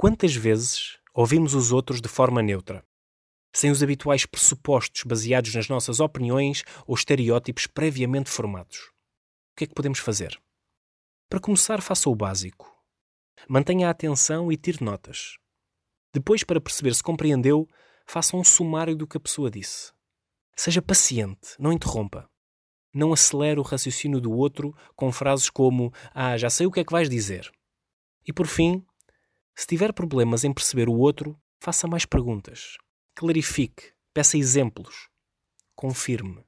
Quantas vezes ouvimos os outros de forma neutra, sem os habituais pressupostos baseados nas nossas opiniões ou estereótipos previamente formados? O que é que podemos fazer? Para começar, faça o básico. Mantenha a atenção e tire notas. Depois, para perceber se compreendeu, faça um sumário do que a pessoa disse. Seja paciente, não interrompa. Não acelere o raciocínio do outro com frases como Ah, já sei o que é que vais dizer. E por fim, se tiver problemas em perceber o outro, faça mais perguntas. Clarifique, peça exemplos. Confirme.